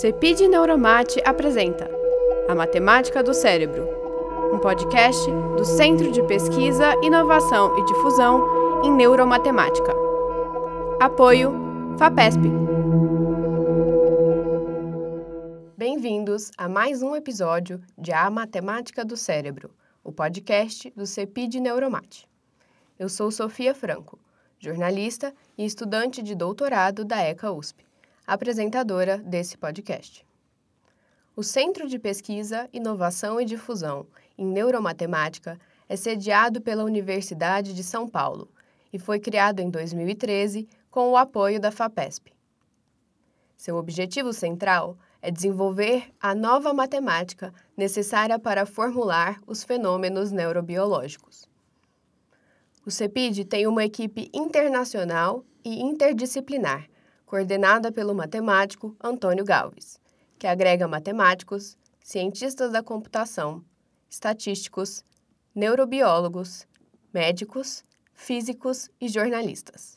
Cepid Neuromate apresenta A Matemática do Cérebro, um podcast do Centro de Pesquisa, Inovação e Difusão em Neuromatemática. Apoio FAPESP. Bem-vindos a mais um episódio de A Matemática do Cérebro, o podcast do Cepid Neuromate. Eu sou Sofia Franco, jornalista e estudante de doutorado da ECA USP apresentadora desse podcast. O Centro de Pesquisa, Inovação e Difusão em Neuromatemática é sediado pela Universidade de São Paulo e foi criado em 2013 com o apoio da FAPESP. Seu objetivo central é desenvolver a nova matemática necessária para formular os fenômenos neurobiológicos. O CEPID tem uma equipe internacional e interdisciplinar coordenada pelo matemático Antônio Galves, que agrega matemáticos, cientistas da computação, estatísticos, neurobiólogos, médicos, físicos e jornalistas.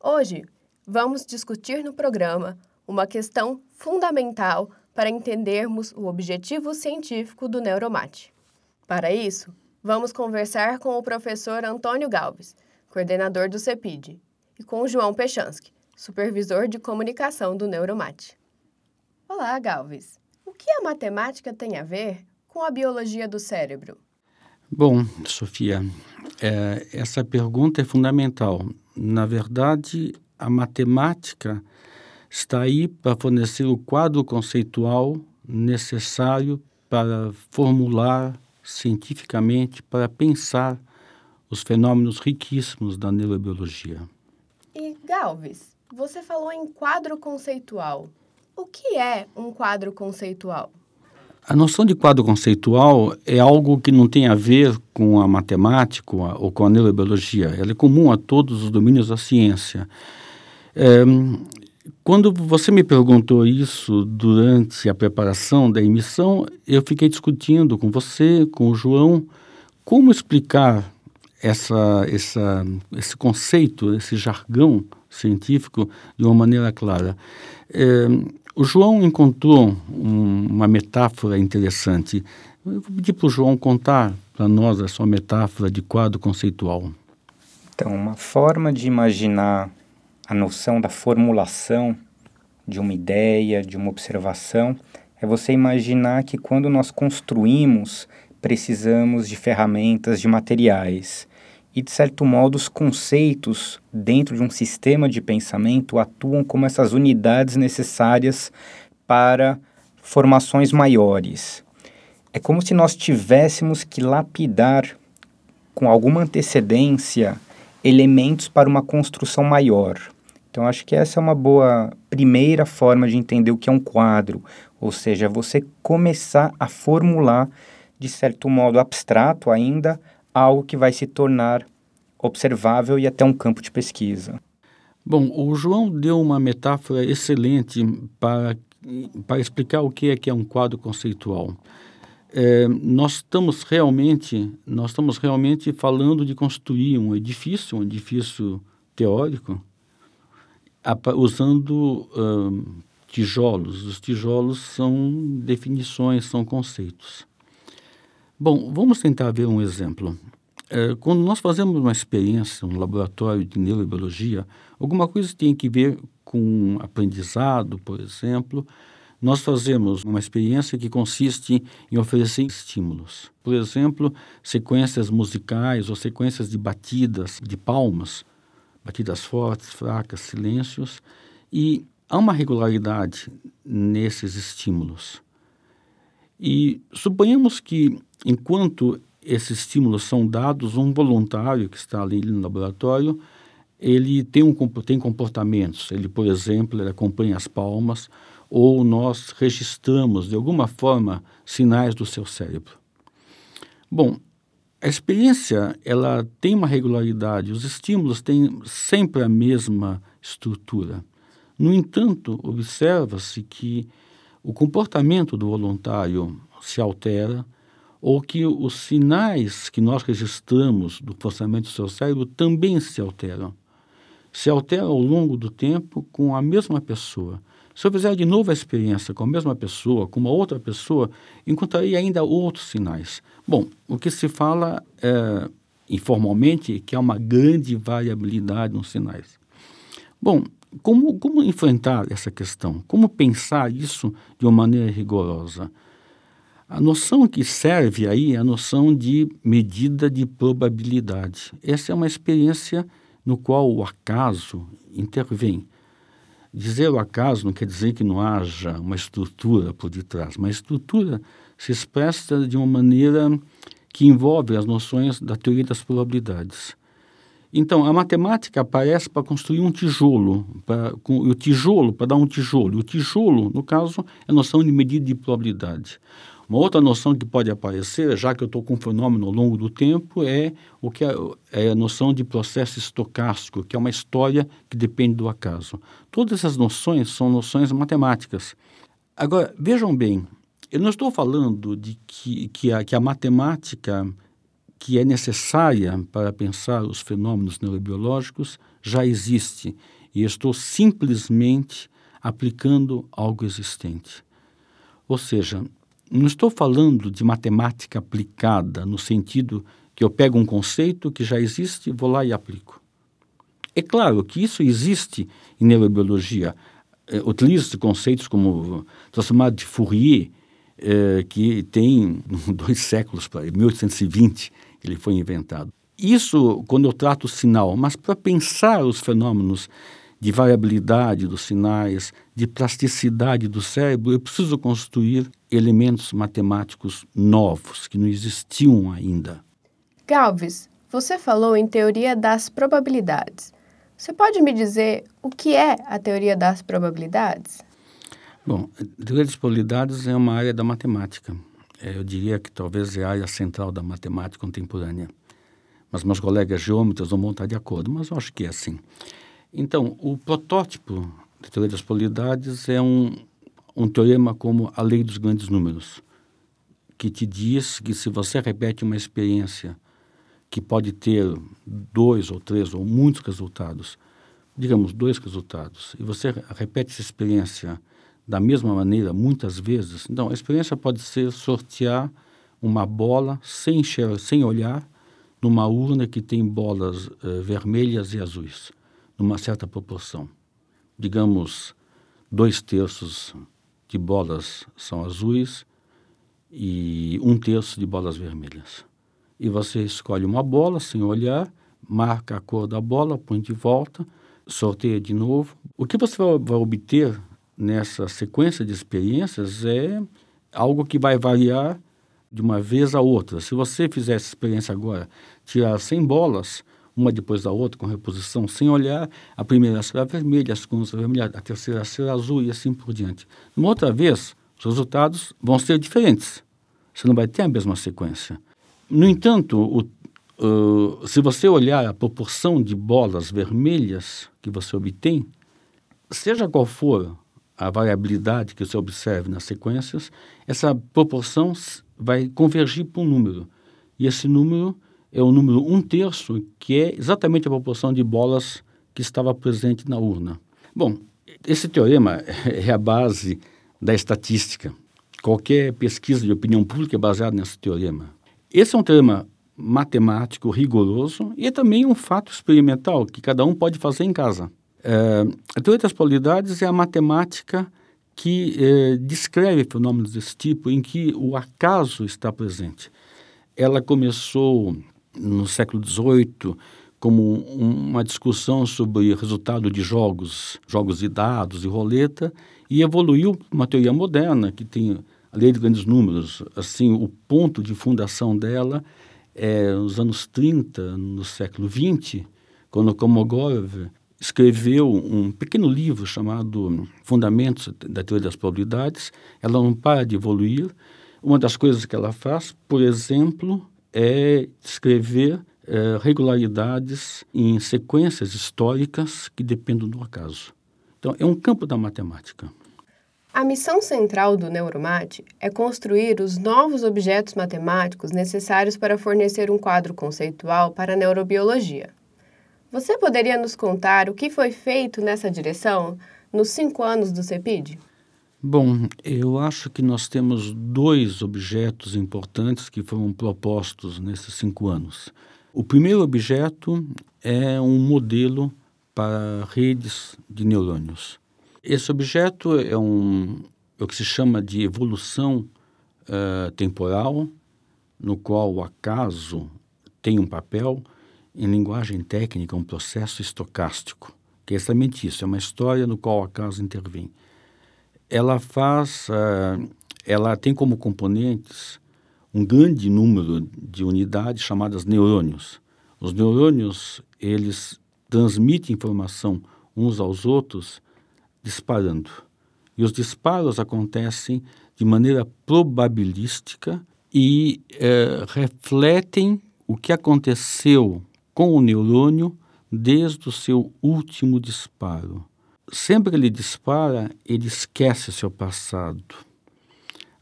Hoje, vamos discutir no programa uma questão fundamental para entendermos o objetivo científico do Neuromate. Para isso, vamos conversar com o professor Antônio Galves, coordenador do CEPID, e com João Pechansky, supervisor de comunicação do Neuromate. Olá, Galves. O que a matemática tem a ver com a biologia do cérebro? Bom, Sofia, é, essa pergunta é fundamental. Na verdade, a matemática está aí para fornecer o quadro conceitual necessário para formular cientificamente, para pensar os fenômenos riquíssimos da neurobiologia. E, Galves, você falou em quadro conceitual. O que é um quadro conceitual? A noção de quadro conceitual é algo que não tem a ver com a matemática ou com a neurobiologia. Ela é comum a todos os domínios da ciência. É, quando você me perguntou isso durante a preparação da emissão, eu fiquei discutindo com você, com o João, como explicar essa, essa, esse conceito, esse jargão científico de uma maneira clara. É, o João encontrou um, uma metáfora interessante. Eu vou pedir para o João contar para nós a sua metáfora de quadro conceitual. Então, uma forma de imaginar a noção da formulação de uma ideia, de uma observação, é você imaginar que quando nós construímos, precisamos de ferramentas, de materiais e, de certo modo, os conceitos dentro de um sistema de pensamento atuam como essas unidades necessárias para formações maiores. É como se nós tivéssemos que lapidar com alguma antecedência elementos para uma construção maior. Então, acho que essa é uma boa primeira forma de entender o que é um quadro, ou seja, você começar a formular, de certo modo abstrato ainda, algo que vai se tornar observável e até um campo de pesquisa. Bom, o João deu uma metáfora excelente para, para explicar o que é que é um quadro conceitual. É, nós estamos realmente nós estamos realmente falando de construir um edifício, um edifício teórico, usando tijolos. Os tijolos são definições, são conceitos. Bom, vamos tentar ver um exemplo. É, quando nós fazemos uma experiência no laboratório de neurobiologia, alguma coisa tem que ver com aprendizado, por exemplo, nós fazemos uma experiência que consiste em oferecer estímulos. Por exemplo, sequências musicais ou sequências de batidas de palmas, batidas fortes, fracas, silêncios, e há uma regularidade nesses estímulos. E suponhamos que enquanto esses estímulos são dados, um voluntário que está ali no laboratório, ele tem, um, tem comportamentos. Ele, por exemplo, ele acompanha as palmas ou nós registramos, de alguma forma, sinais do seu cérebro. Bom, a experiência ela tem uma regularidade, os estímulos têm sempre a mesma estrutura. No entanto, observa-se que o comportamento do voluntário se altera, ou que os sinais que nós registramos do funcionamento do seu cérebro também se alteram. se altera ao longo do tempo com a mesma pessoa. Se eu fizer de novo a experiência com a mesma pessoa, com uma outra pessoa, encontrarei ainda outros sinais. Bom, o que se fala é, informalmente é que há uma grande variabilidade nos sinais. Bom, como, como enfrentar essa questão? Como pensar isso de uma maneira rigorosa? A noção que serve aí é a noção de medida de probabilidade. Essa é uma experiência no qual o acaso intervém. Dizer o acaso não quer dizer que não haja uma estrutura por detrás, mas a estrutura se expressa de uma maneira que envolve as noções da teoria das probabilidades. Então, a matemática aparece para construir um tijolo, para, com, o tijolo para dar um tijolo. O tijolo, no caso, é a noção de medida de probabilidade. Uma outra noção que pode aparecer, já que eu estou com um fenômeno ao longo do tempo, é o que é, é, a noção de processo estocástico, que é uma história que depende do acaso. Todas essas noções são noções matemáticas. Agora, vejam bem, eu não estou falando de que, que, a, que a matemática que é necessária para pensar os fenômenos neurobiológicos já existe e estou simplesmente aplicando algo existente. Ou seja, não estou falando de matemática aplicada no sentido que eu pego um conceito que já existe, vou lá e aplico. É claro que isso existe em neurobiologia. É, Utiliza conceitos como transformado de Fourier, é, que tem dois séculos, para 1820, ele foi inventado. Isso quando eu trato o sinal, mas para pensar os fenômenos de variabilidade dos sinais, de plasticidade do cérebro, eu preciso construir elementos matemáticos novos que não existiam ainda. Galves, você falou em teoria das probabilidades. Você pode me dizer o que é a teoria das probabilidades? Bom, a teoria das probabilidades é uma área da matemática. É, eu diria que talvez é a área central da matemática contemporânea. Mas meus colegas geômetras vão estar de acordo, mas eu acho que é assim. Então, o protótipo da teoria das probabilidades é um, um teorema como a lei dos grandes números, que te diz que se você repete uma experiência que pode ter dois ou três ou muitos resultados, digamos dois resultados, e você repete essa experiência da mesma maneira muitas vezes, então a experiência pode ser sortear uma bola sem, sem olhar numa urna que tem bolas uh, vermelhas e azuis numa certa proporção. Digamos, dois terços de bolas são azuis e um terço de bolas vermelhas. E você escolhe uma bola sem olhar, marca a cor da bola, põe de volta, sorteia de novo. O que você vai obter nessa sequência de experiências é algo que vai variar de uma vez a outra. Se você fizer essa experiência agora, tirar 100 bolas, uma depois da outra, com reposição, sem olhar, a primeira será vermelha, a segunda será vermelha, a terceira será azul e assim por diante. Uma outra vez, os resultados vão ser diferentes. Você não vai ter a mesma sequência. No entanto, o, uh, se você olhar a proporção de bolas vermelhas que você obtém, seja qual for a variabilidade que você observe nas sequências, essa proporção vai convergir para um número. E esse número é o número um terço, que é exatamente a proporção de bolas que estava presente na urna. Bom, esse teorema é a base da estatística. Qualquer pesquisa de opinião pública é baseada nesse teorema. Esse é um teorema matemático rigoroso e é também um fato experimental que cada um pode fazer em casa. É, a teoria das probabilidades é a matemática que é, descreve fenômenos desse tipo em que o acaso está presente. Ela começou no século XVIII como uma discussão sobre resultado de jogos, jogos de dados e roleta, e evoluiu uma teoria moderna que tem a lei de grandes números. Assim, o ponto de fundação dela é nos anos 30, no século XX, quando Kolmogorov escreveu um pequeno livro chamado Fundamentos da Teoria das Probabilidades. Ela não para de evoluir. Uma das coisas que ela faz, por exemplo, é descrever é, regularidades em sequências históricas que dependem do acaso. Então, é um campo da matemática. A missão central do Neuromate é construir os novos objetos matemáticos necessários para fornecer um quadro conceitual para a neurobiologia. Você poderia nos contar o que foi feito nessa direção nos cinco anos do CEPID? Bom, eu acho que nós temos dois objetos importantes que foram propostos nesses cinco anos. O primeiro objeto é um modelo para redes de neurônios. Esse objeto é, um, é o que se chama de evolução uh, temporal, no qual o acaso tem um papel, em linguagem técnica, um processo estocástico, que é exatamente isso, é uma história no qual o acaso intervém ela faz, uh, ela tem como componentes um grande número de unidades chamadas neurônios. Os neurônios, eles transmitem informação uns aos outros disparando. E os disparos acontecem de maneira probabilística e uh, refletem o que aconteceu com o neurônio desde o seu último disparo sempre que ele dispara, ele esquece seu passado.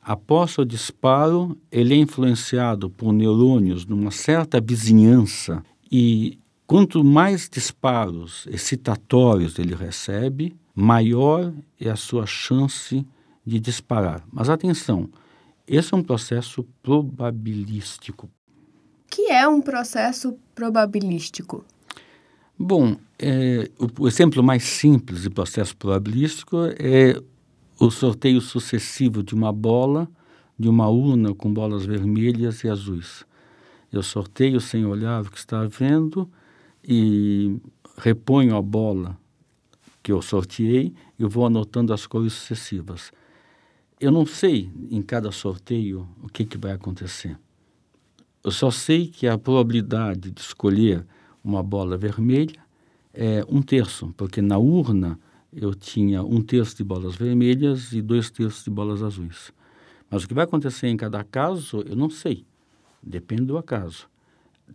Após o disparo, ele é influenciado por neurônios numa certa vizinhança e quanto mais disparos excitatórios ele recebe, maior é a sua chance de disparar. Mas atenção, esse é um processo probabilístico. Que é um processo probabilístico? Bom, é, o, o, exemplo mais simples de processo probabilístico é o sorteio sucessivo de uma bola, de uma urna com bolas vermelhas e azuis. Eu sorteio sem olhar o que está vendo e reponho a bola que eu sorteei e vou anotando as cores sucessivas. Eu não sei em cada sorteio o que, que vai acontecer. Eu só sei que a probabilidade de escolher uma bola vermelha é um terço, porque na urna eu tinha um terço de bolas vermelhas e dois terços de bolas azuis. Mas o que vai acontecer em cada caso, eu não sei. Depende do acaso.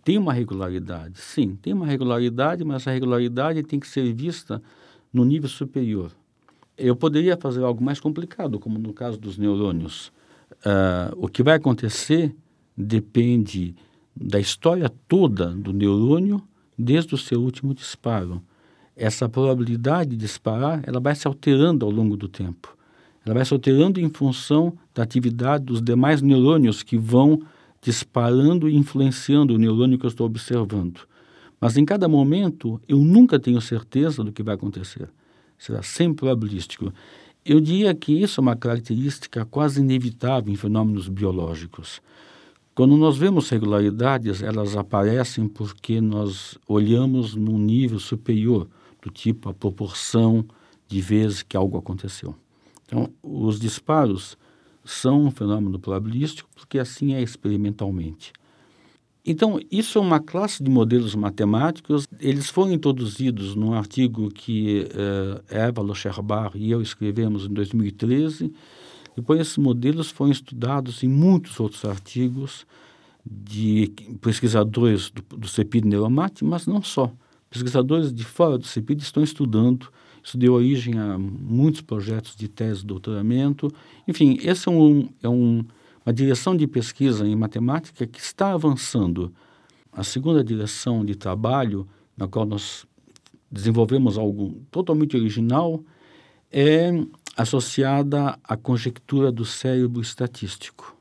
Tem uma regularidade? Sim, tem uma regularidade, mas essa regularidade tem que ser vista no nível superior. Eu poderia fazer algo mais complicado, como no caso dos neurônios. Uh, o que vai acontecer depende da história toda do neurônio desde o seu último disparo. Essa probabilidade de disparar, ela vai se alterando ao longo do tempo. Ela vai se alterando em função da atividade dos demais neurônios que vão disparando e influenciando o neurônio que eu estou observando. Mas em cada momento, eu nunca tenho certeza do que vai acontecer. Será sempre probabilístico. Eu diria que isso é uma característica quase inevitável em fenômenos biológicos. Quando nós vemos regularidades, elas aparecem porque nós olhamos num nível superior, do tipo a proporção de vezes que algo aconteceu. Então, os disparos são um fenômeno probabilístico porque assim é experimentalmente. Então, isso é uma classe de modelos matemáticos. Eles foram introduzidos num artigo que uh, Eva Locherbar e eu escrevemos em 2013 depois, esses modelos foram estudados em muitos outros artigos de pesquisadores do, do CEPID Neuromate, mas não só. Pesquisadores de fora do CEPID estão estudando. Isso deu origem a muitos projetos de tese de doutoramento. Enfim, essa é, um, é um, uma direção de pesquisa em matemática que está avançando. A segunda direção de trabalho, na qual nós desenvolvemos algo totalmente original, é associada à conjectura do cérebro estatístico,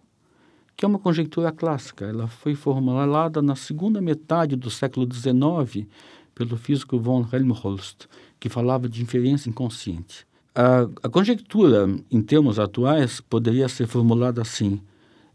que é uma conjectura clássica. Ela foi formulada na segunda metade do século XIX pelo físico von Helmholtz, que falava de inferência inconsciente. A, a conjectura, em termos atuais, poderia ser formulada assim: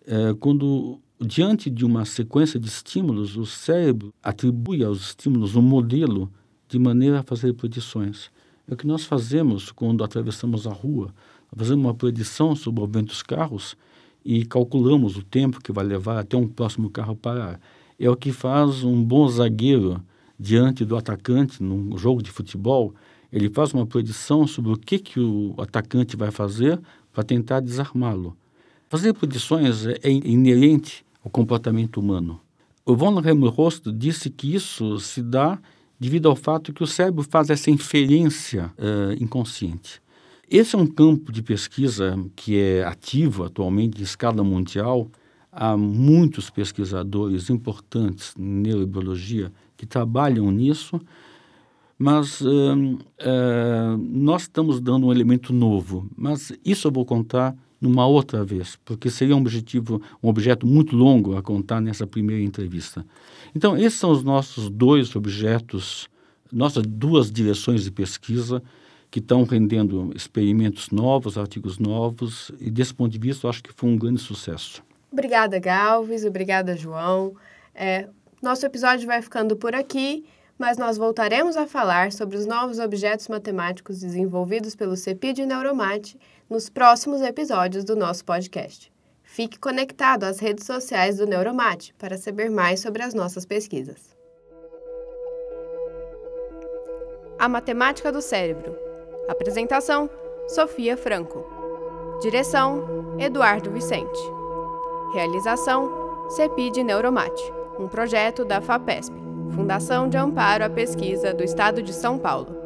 é, quando diante de uma sequência de estímulos, o cérebro atribui aos estímulos um modelo de maneira a fazer predições. É o que nós fazemos quando atravessamos a rua. Fazemos uma predição sobre o movimento dos carros e calculamos o tempo que vai levar até um próximo carro parar. É o que faz um bom zagueiro diante do atacante num jogo de futebol. Ele faz uma predição sobre o que, que o atacante vai fazer para tentar desarmá-lo. Fazer predições é inerente ao comportamento humano. O von Helmholtz disse que isso se dá devido ao fato que o cérebro faz essa inferência uh, inconsciente. Esse é um campo de pesquisa que é ativo atualmente em escala mundial. Há muitos pesquisadores importantes em neurobiologia que trabalham nisso, Mas uh, uh, nós estamos dando um elemento novo, mas isso eu vou contar numa outra vez, porque seria um objetivo, um objeto muito longo a contar nessa primeira entrevista. Então, esses são os nossos dois objetos, nossas duas direções de pesquisa que estão rendendo experimentos novos, artigos novos, e desse ponto de vista acho que foi um grande sucesso. Obrigada, Galves, obrigada, João. É, nosso episódio vai ficando por aqui, mas nós voltaremos a falar sobre os novos objetos matemáticos desenvolvidos pelo CEPID Neuromate nos próximos episódios do nosso podcast. Fique conectado às redes sociais do Neuromate para saber mais sobre as nossas pesquisas. A Matemática do Cérebro. Apresentação: Sofia Franco. Direção: Eduardo Vicente. Realização: CEPID Neuromate, um projeto da FAPESP, Fundação de Amparo à Pesquisa do Estado de São Paulo.